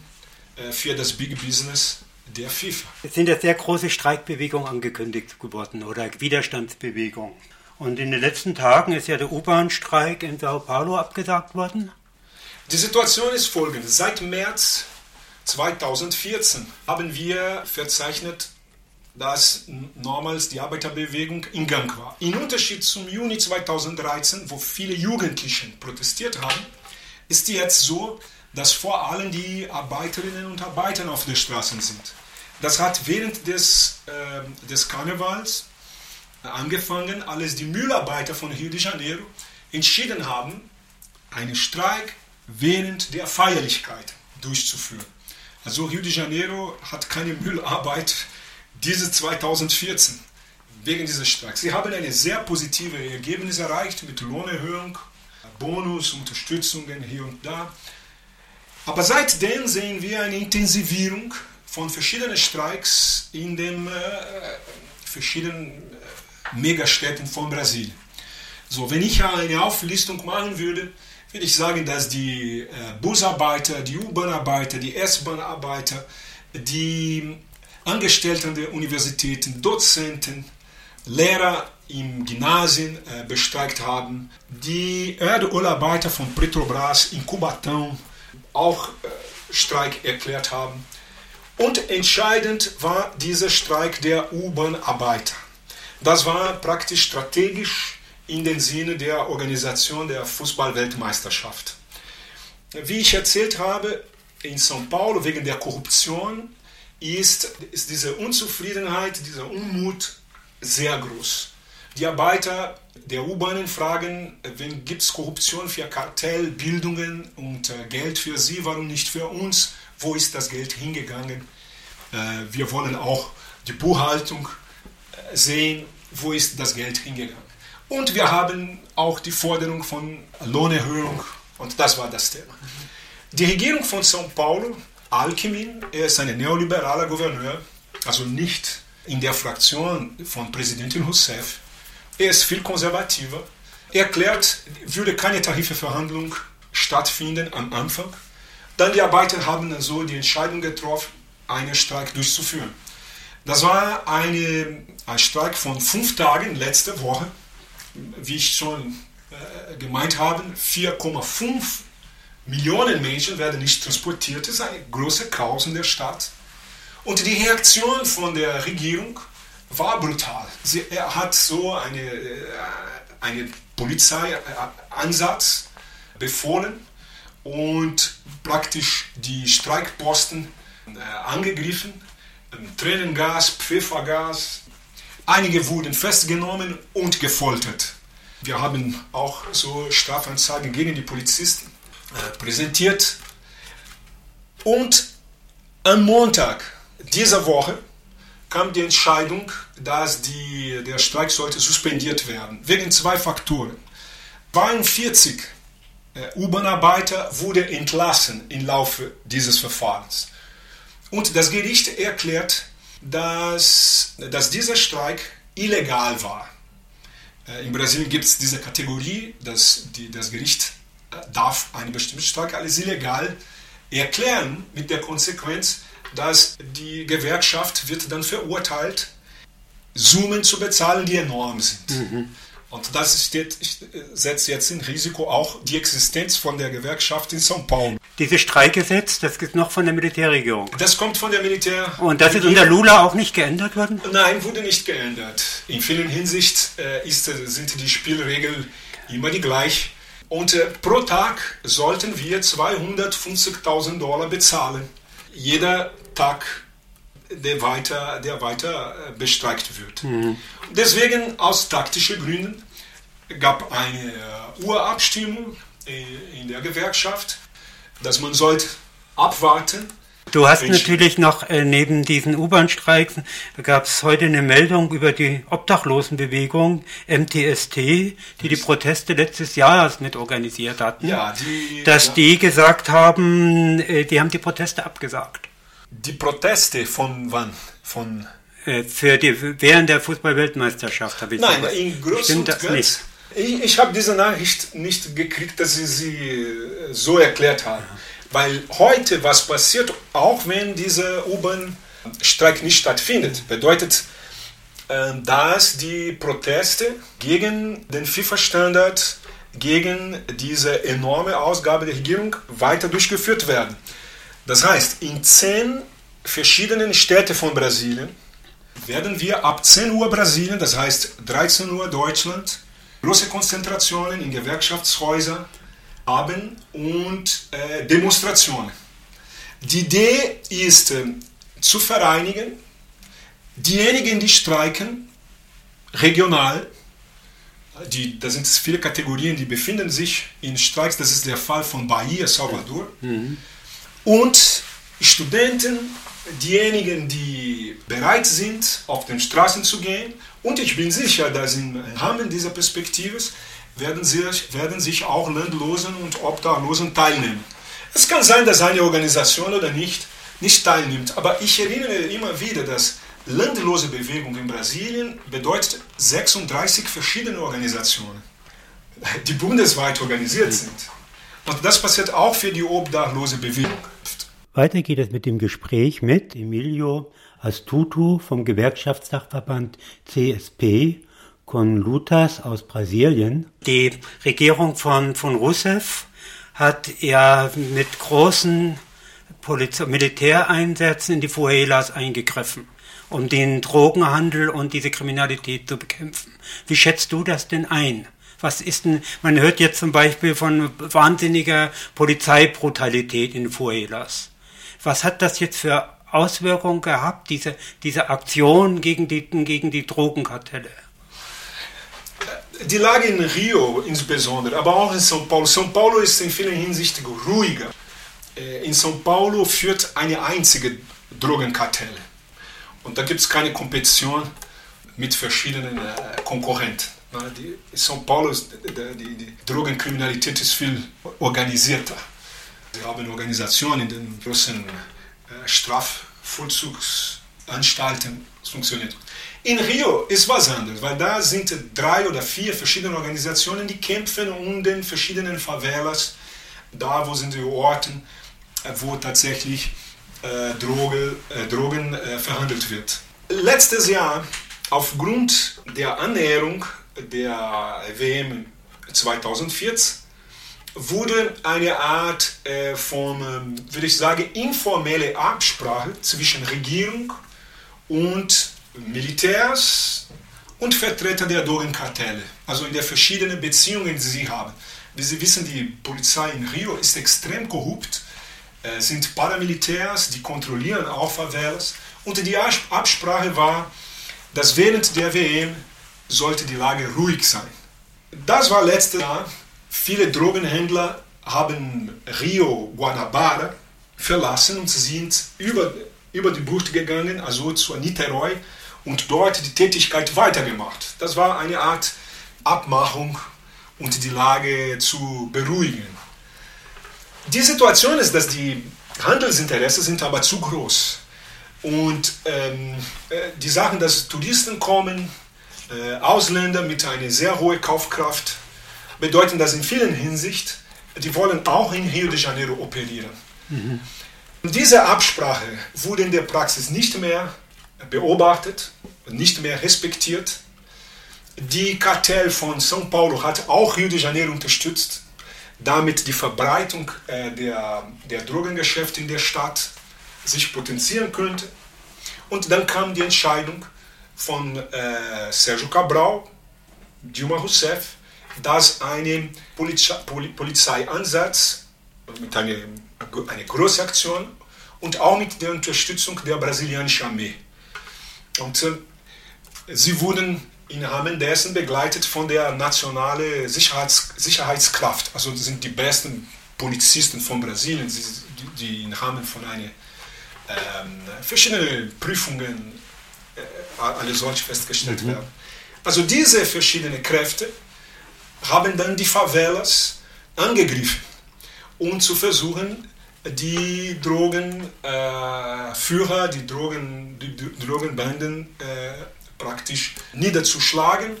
äh, für das Big Business der FIFA. Es sind ja sehr große Streikbewegungen angekündigt geworden oder Widerstandsbewegungen. Und in den letzten Tagen ist ja der U-Bahn-Streik in Sao Paulo abgesagt worden. Die Situation ist folgende. Seit März 2014 haben wir verzeichnet dass nochmals die Arbeiterbewegung in Gang war. In Unterschied zum Juni 2013, wo viele Jugendliche protestiert haben, ist jetzt so, dass vor allem die Arbeiterinnen und Arbeiter auf den Straßen sind. Das hat während des, äh, des Karnevals angefangen, als die Mühlarbeiter von Rio de Janeiro entschieden haben, einen Streik während der Feierlichkeit durchzuführen. Also Rio de Janeiro hat keine Müllarbeit diese 2014 wegen dieses Streiks. Sie haben eine sehr positive Ergebnis erreicht mit Lohnerhöhung, Bonus, Unterstützungen hier und da. Aber seitdem sehen wir eine Intensivierung von verschiedenen Streiks in den äh, verschiedenen äh, Megastädten von Brasilien. So, wenn ich eine Auflistung machen würde, will ich sagen, dass die äh, Busarbeiter, die U-Bahn-Arbeiter, die S-Bahn-Arbeiter, die Angestellten der Universitäten, Dozenten, Lehrer im Gymnasien äh, bestreikt haben, die Erdölarbeiter von Petrobras in Kubatão auch äh, Streik erklärt haben. Und entscheidend war dieser Streik der U-Bahn-Arbeiter. Das war praktisch strategisch in den Sinne der Organisation der Fußballweltmeisterschaft. Wie ich erzählt habe, in São Paulo wegen der Korruption ist, ist diese Unzufriedenheit, dieser Unmut sehr groß. Die Arbeiter der U-Bahnen fragen, wenn gibt es Korruption für Kartellbildungen und äh, Geld für sie, warum nicht für uns? Wo ist das Geld hingegangen? Äh, wir wollen auch die Buchhaltung äh, sehen, wo ist das Geld hingegangen. Und wir haben auch die Forderung von Lohnerhöhung und das war das Thema. Die Regierung von São Paulo, Alckmin, er ist ein neoliberaler Gouverneur, also nicht in der Fraktion von Präsidentin Rousseff. Er ist viel konservativer. Er erklärt, würde keine Tarifverhandlung stattfinden am Anfang. Dann die Arbeiter haben also die Entscheidung getroffen, einen Streik durchzuführen. Das war eine, ein Streik von fünf Tagen letzte Woche. Wie ich schon äh, gemeint habe, 4,5 Millionen Menschen werden nicht transportiert. Das ist eine große Chaos in der Stadt. Und die Reaktion von der Regierung war brutal. Sie, er hat so eine, äh, einen Polizeiansatz befohlen und praktisch die Streikposten äh, angegriffen. Tränengas, Pfeffergas. Einige wurden festgenommen und gefoltert. Wir haben auch so Strafanzeigen gegen die Polizisten äh, präsentiert. Und am Montag dieser Woche kam die Entscheidung, dass die, der Streik sollte suspendiert werden, wegen zwei Faktoren. 42 äh, U-Bahn-Arbeiter wurden entlassen im Laufe dieses Verfahrens. Und das Gericht erklärt, dass, dass dieser Streik illegal war. Äh, in Brasilien gibt es diese Kategorie, dass die, das Gericht äh, darf einen bestimmten Streik als illegal erklären, mit der Konsequenz, dass die Gewerkschaft wird dann verurteilt, Summen zu bezahlen, die enorm sind. Mhm. Und das steht, setzt jetzt in Risiko auch die Existenz von der Gewerkschaft in São Paulo. Dieses Streikgesetz, das gibt noch von der Militärregierung. Das kommt von der Militär. Und das ist unter Lula auch nicht geändert worden? Nein, wurde nicht geändert. In vielen Hinsicht äh, ist, sind die Spielregeln immer die gleichen. Und äh, pro Tag sollten wir 250.000 Dollar bezahlen jeder Tag, der weiter, der weiter äh, bestreikt wird. Mhm. Deswegen aus taktischen Gründen gab eine äh, Urabstimmung in der Gewerkschaft, dass man sollte abwarten, Du hast ich natürlich noch äh, neben diesen U-Bahn-Streiks, gab es heute eine Meldung über die Obdachlosenbewegung MTST, die die Proteste letztes Jahr mit organisiert hatten, ja, die, dass ja. die gesagt haben, äh, die haben die Proteste abgesagt. Die Proteste von wann? Von äh, für die, während der Fußball-Weltmeisterschaft habe ich Nein, sowas. in Groß und ganz, Ich, ich habe diese Nachricht nicht gekriegt, dass sie sie äh, so erklärt haben. Ja. Weil heute, was passiert, auch wenn dieser U-Bahn-Streik nicht stattfindet, bedeutet, äh, dass die Proteste gegen den FIFA-Standard, gegen diese enorme Ausgabe der Regierung weiter durchgeführt werden. Das heißt, in zehn verschiedenen Städten von Brasilien werden wir ab 10 Uhr Brasilien, das heißt 13 Uhr Deutschland, große Konzentrationen in Gewerkschaftshäusern, haben und äh, Demonstrationen. Die Idee ist äh, zu vereinigen, diejenigen, die streiken, regional, die, da sind viele Kategorien, die befinden sich in Streiks, das ist der Fall von Bahia, Salvador, mhm. Und Studenten, diejenigen, die bereit sind, auf den Straßen zu gehen. Und ich bin sicher, dass im Rahmen dieser Perspektive werden sich, werden sich auch Landlosen und Obdachlosen teilnehmen. Es kann sein, dass eine Organisation oder nicht nicht teilnimmt, aber ich erinnere immer wieder, dass landlose Bewegung in Brasilien bedeutet 36 verschiedene Organisationen, die bundesweit organisiert sind. Und das passiert auch für die obdachlose Bewegung. Weiter geht es mit dem Gespräch mit Emilio Astuto vom Gewerkschaftsdachverband CSP, con Lutas aus Brasilien. Die Regierung von, von Rousseff hat ja mit großen Poliz Militäreinsätzen in die Fuelas eingegriffen, um den Drogenhandel und diese Kriminalität zu bekämpfen. Wie schätzt du das denn ein? Was ist denn, man hört jetzt zum Beispiel von wahnsinniger Polizeibrutalität in Fuelas. Was hat das jetzt für Auswirkungen gehabt, diese, diese Aktion gegen die, gegen die Drogenkartelle? Die Lage in Rio insbesondere, aber auch in São Paulo. São Paulo ist in vielen Hinsichten ruhiger. Äh, in São Paulo führt eine einzige Drogenkartell. Und da gibt es keine Kompetition mit verschiedenen äh, Konkurrenten. In São Paulo ist die, die Drogenkriminalität ist viel organisierter. Sie haben Organisationen in den großen äh, Strafvollzugsanstalten funktioniert. In Rio ist was anderes, weil da sind drei oder vier verschiedene Organisationen, die kämpfen um den verschiedenen Favelas, da wo sind die Orte, äh, wo tatsächlich äh, Droge, äh, Drogen äh, verhandelt wird. Letztes Jahr, aufgrund der Annäherung der WM 2014, wurde eine Art äh, von, ähm, würde ich sagen, informelle Absprache zwischen Regierung und Militärs und Vertreter der Drogenkartelle, also in der verschiedenen Beziehungen, die sie haben. Wie Sie wissen, die Polizei in Rio ist extrem korrupt, äh, sind Paramilitärs, die kontrollieren auch Favelas. Und die Absprache war, dass während der WM sollte die Lage ruhig sein. Das war letztes Jahr. Viele Drogenhändler haben Rio Guanabara verlassen und sind über, über die Bucht gegangen, also zu Niterói, und dort die Tätigkeit weitergemacht. Das war eine Art Abmachung und die Lage zu beruhigen. Die Situation ist, dass die Handelsinteressen sind aber zu groß. Und ähm, äh, die Sachen, dass Touristen kommen, Ausländer mit einer sehr hohen Kaufkraft, bedeuten das in vielen Hinsicht, die wollen auch in Rio de Janeiro operieren. Mhm. Diese Absprache wurde in der Praxis nicht mehr beobachtet, nicht mehr respektiert. Die Kartell von São Paulo hat auch Rio de Janeiro unterstützt, damit die Verbreitung äh, der, der Drogengeschäfte in der Stadt sich potenzieren könnte. Und dann kam die Entscheidung von äh, Sérgio Cabral, Dilma Rousseff, dass ein Polizeieinsatz mit einer eine große Aktion und auch mit der Unterstützung der brasilianischen Armee und äh, sie wurden im Rahmen dessen begleitet von der nationalen Sicherheits Sicherheitskraft. Also sind die besten Polizisten von Brasilien, die, die im Rahmen von einer ähm, verschiedenen Prüfungen alle solche festgestellt mhm. werden. Also diese verschiedenen Kräfte haben dann die Favelas angegriffen, um zu versuchen, die Drogenführer, äh, die, Drogen, die, Drogenbanden äh, praktisch niederzuschlagen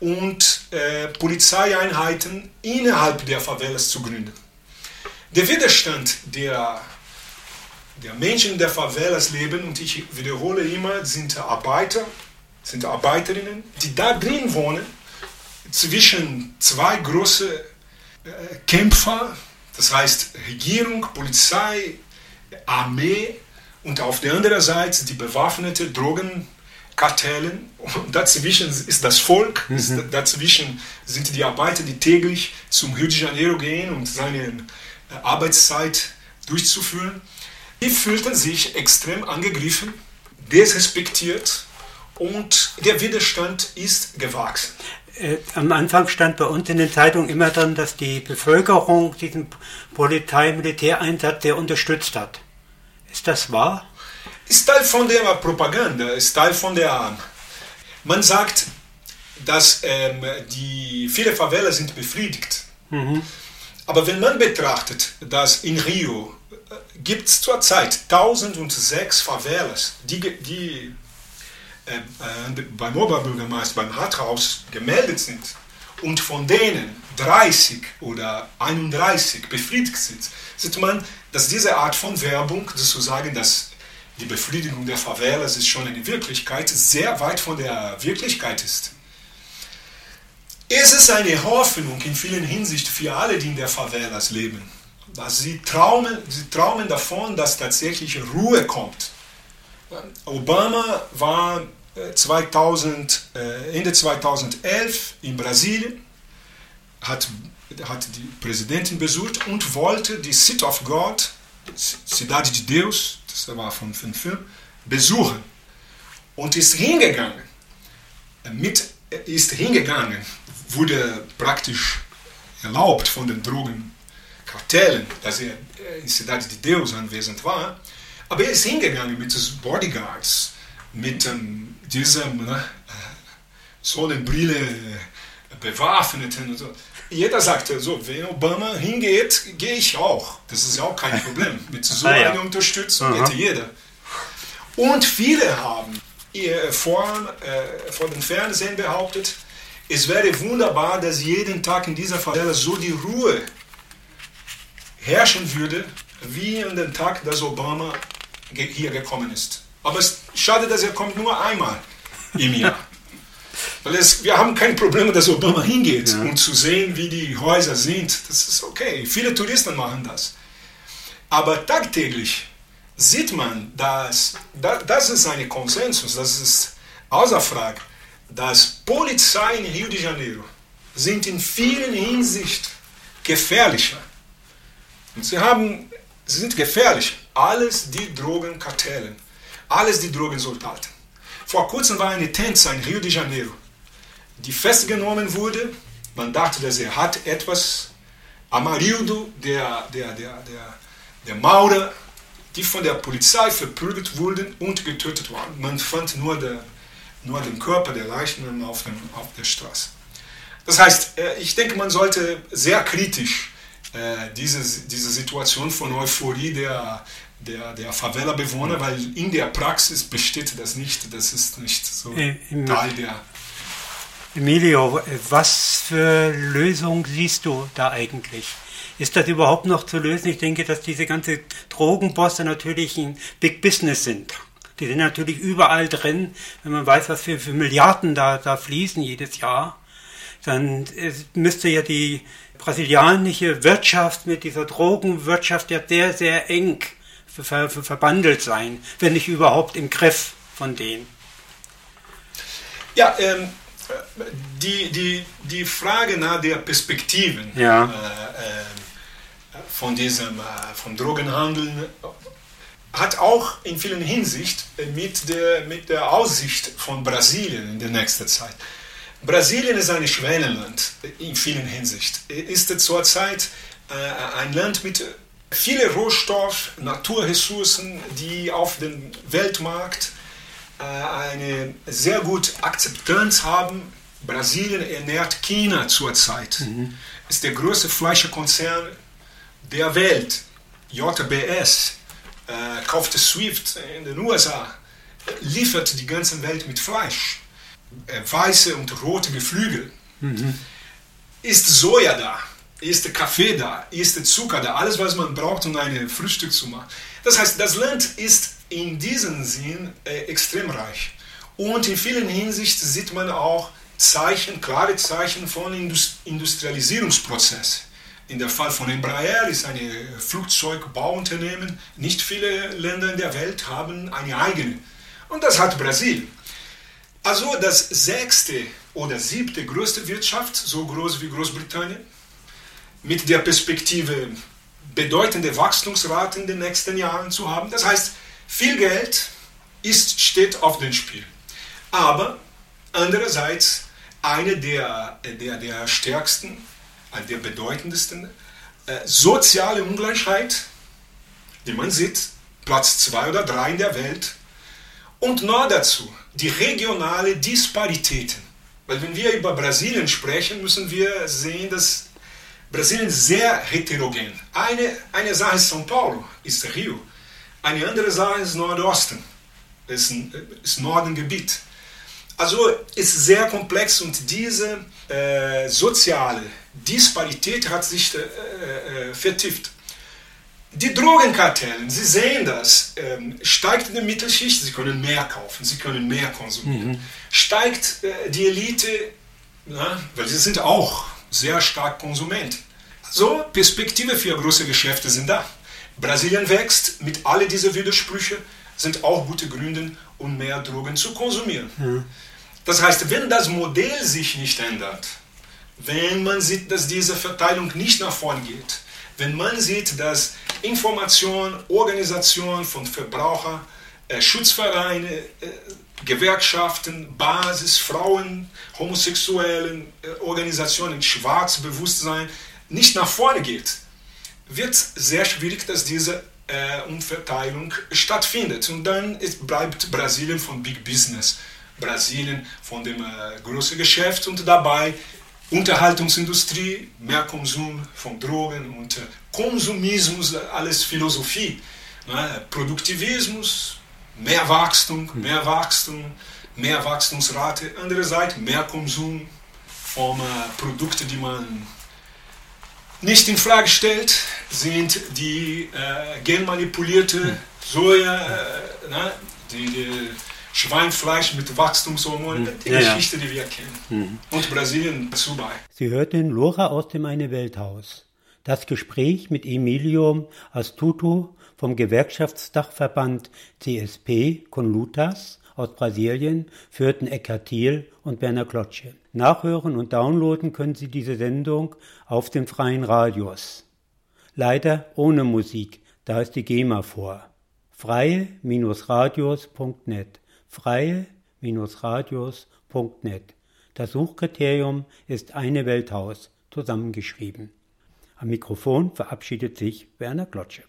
und äh, Polizeieinheiten innerhalb der Favelas zu gründen. Der Widerstand der, der Menschen der Favelas leben, und ich wiederhole immer, sind Arbeiter, sind Arbeiterinnen, die da drin wohnen, zwischen zwei großen äh, Kämpfer, das heißt Regierung, Polizei, Armee und auf der anderen Seite die bewaffnete Drogenkartelle. Und dazwischen ist das Volk, mhm. dazwischen sind die Arbeiter, die täglich zum Rio de Janeiro gehen, um seine äh, Arbeitszeit durchzuführen. Die fühlten sich extrem angegriffen, desrespektiert und der Widerstand ist gewachsen äh, am Anfang stand bei uns in den Zeitungen immer dann, dass die Bevölkerung diesen Polizei-Militäreinsatz sehr unterstützt hat. Ist das wahr? Ist Teil von der Propaganda, ist Teil von der. Man sagt, dass ähm, die viele Favelas sind befriedigt. Mhm. Aber wenn man betrachtet, dass in Rio gibt es zurzeit 1006 Favelas, die, die äh, beim Oberbürgermeister, beim Rathaus gemeldet sind und von denen 30 oder 31 befriedigt sind, sieht man, dass diese Art von Werbung, sozusagen, dass die Befriedigung der Favelas ist schon eine Wirklichkeit, sehr weit von der Wirklichkeit ist. Es ist eine Hoffnung in vielen Hinsichten für alle, die in der Favelas leben. Dass sie, traumen, sie traumen davon, dass tatsächlich Ruhe kommt. Obama war 2000, äh, äh, Ende 2011 in Brasilien, hat, hat die Präsidentin besucht und wollte die City of God, Cidade de Deus, das war von, von Film, besuchen. Und ist hingegangen. Mit, ist hingegangen, wurde praktisch erlaubt von den Drogenkartellen, dass er in Cidade de Deus anwesend war. Aber er ist hingegangen mit den Bodyguards, mit ähm, diesem ne, Sonnenbrille äh, bewaffneten und so. Jeder sagte so, wenn Obama hingeht, gehe ich auch. Das ist auch kein Problem. Mit so *laughs* ah, ja. einer Unterstützung hätte jeder. Und viele haben vor, äh, vor dem Fernsehen behauptet, es wäre wunderbar, dass jeden Tag in dieser Favela so die Ruhe herrschen würde, wie an dem Tag, dass Obama hier gekommen ist. Aber es ist schade, dass er kommt nur einmal im Jahr. *laughs* Weil es, wir haben kein Problem, dass Obama hingeht, ja. um zu sehen, wie die Häuser sind. Das ist okay. Viele Touristen machen das. Aber tagtäglich sieht man, dass das ist ein Konsensus, das ist außer Frage, dass Polizei in Rio de Janeiro sind in vielen Hinsichten gefährlicher. Und sie haben, sie sind gefährlich. Alles die Drogenkartellen, alles die Drogensoldaten. Vor kurzem war eine Tänzer in Rio de Janeiro, die festgenommen wurde. Man dachte, dass er hat etwas. Amarildo, der, der, der, der, der Maurer, die von der Polizei verprügelt wurden und getötet waren. Man fand nur, der, nur den Körper der Leichen auf, dem, auf der Straße. Das heißt, äh, ich denke, man sollte sehr kritisch äh, diese, diese Situation von Euphorie der, der, der Favela-Bewohner, weil in der Praxis besteht das nicht. Das ist nicht so äh, Teil der. Emilio, was für Lösung siehst du da eigentlich? Ist das überhaupt noch zu lösen? Ich denke, dass diese ganze Drogenbosse natürlich ein Big Business sind. Die sind natürlich überall drin. Wenn man weiß, was für, für Milliarden da, da fließen jedes Jahr, dann müsste ja die brasilianische Wirtschaft mit dieser Drogenwirtschaft ja sehr, sehr eng ver ver verbandelt sein, wenn nicht überhaupt im Griff von denen. Ja, ähm, die, die, die Frage nach der Perspektiven ja. äh, äh, von diesem äh, vom Drogenhandel hat auch in vielen Hinsicht mit der, mit der Aussicht von Brasilien in der nächsten Zeit. Brasilien ist ein Schwellenland in vielen Hinsicht. Ist zurzeit äh, ein Land mit viele Rohstoff, Naturressourcen, die auf dem Weltmarkt äh, eine sehr gute Akzeptanz haben. Brasilien ernährt China zurzeit. Mhm. Ist der größte Fleischkonzern der Welt. JBS äh, kaufte Swift in den USA, liefert die ganze Welt mit Fleisch. Äh, weiße und rote Geflügel. Mhm. Ist Soja da? ist Kaffee da, ist Zucker da, alles, was man braucht, um ein Frühstück zu machen. Das heißt, das Land ist in diesem Sinn äh, extrem reich. Und in vielen Hinsichten sieht man auch Zeichen, klare Zeichen von Indust Industrialisierungsprozess. In der Fall von Embraer ist ein Flugzeugbauunternehmen. Nicht viele Länder in der Welt haben eine eigene. Und das hat Brasilien. Also das sechste oder siebte größte Wirtschaft, so groß wie Großbritannien, mit der Perspektive bedeutende Wachstumsraten in den nächsten Jahren zu haben. Das heißt, viel Geld ist, steht auf dem Spiel. Aber andererseits eine der, der, der stärksten, der bedeutendsten äh, soziale Ungleichheit, die man sieht, Platz zwei oder drei in der Welt. Und noch dazu die regionale Disparitäten. Weil wenn wir über Brasilien sprechen, müssen wir sehen, dass Brasilien sehr heterogen. Eine, eine Sache ist São Paulo, ist Rio. Eine andere Sache ist Nordosten, ist, ist Nordengebiet. Also ist sehr komplex und diese äh, soziale Disparität hat sich äh, äh, vertieft. Die Drogenkartellen, Sie sehen das, ähm, steigt in der Mittelschicht, Sie können mehr kaufen, Sie können mehr konsumieren. Mhm. Steigt äh, die Elite, na, weil sie sind auch sehr stark Konsument. So, Perspektive für große Geschäfte sind da. Brasilien wächst mit all diesen Widersprüchen, sind auch gute Gründe, um mehr Drogen zu konsumieren. Mhm. Das heißt, wenn das Modell sich nicht ändert, wenn man sieht, dass diese Verteilung nicht nach vorn geht, wenn man sieht, dass Information, Organisation von Verbrauchern, äh, Schutzvereine, äh, Gewerkschaften, Basis, Frauen, homosexuellen äh, Organisationen, Schwarzbewusstsein nicht nach vorne geht, wird sehr schwierig, dass diese äh, Umverteilung stattfindet. Und dann bleibt Brasilien von Big Business, Brasilien von dem äh, großen Geschäft und dabei Unterhaltungsindustrie, mehr Konsum von Drogen und äh, Konsumismus, alles Philosophie, ne? Produktivismus, mehr Wachstum, hm. mehr Wachstum, mehr Wachstumsrate, andererseits mehr Konsum von äh, Produkten, die man nicht in Frage stellt, sind die äh, genmanipulierte hm. Soja, äh, ne? die, die Schweinfleisch mit Wachstumshormonen, hm. die ja, Geschichte, die wir kennen. Mhm. Und Brasilien dazu bei. Sie hörten Lora aus dem Eine Welthaus. Das Gespräch mit Emilio Astuto vom Gewerkschaftsdachverband CSP Conlutas aus Brasilien führten Eckhard Thiel und Werner Klotsche. Nachhören und downloaden können Sie diese Sendung auf dem freien Radios. Leider ohne Musik, da ist die GEMA vor. freie-radios.net freie-radios.net Das Suchkriterium ist eine Welthaus zusammengeschrieben. Am Mikrofon verabschiedet sich Werner Klotsche.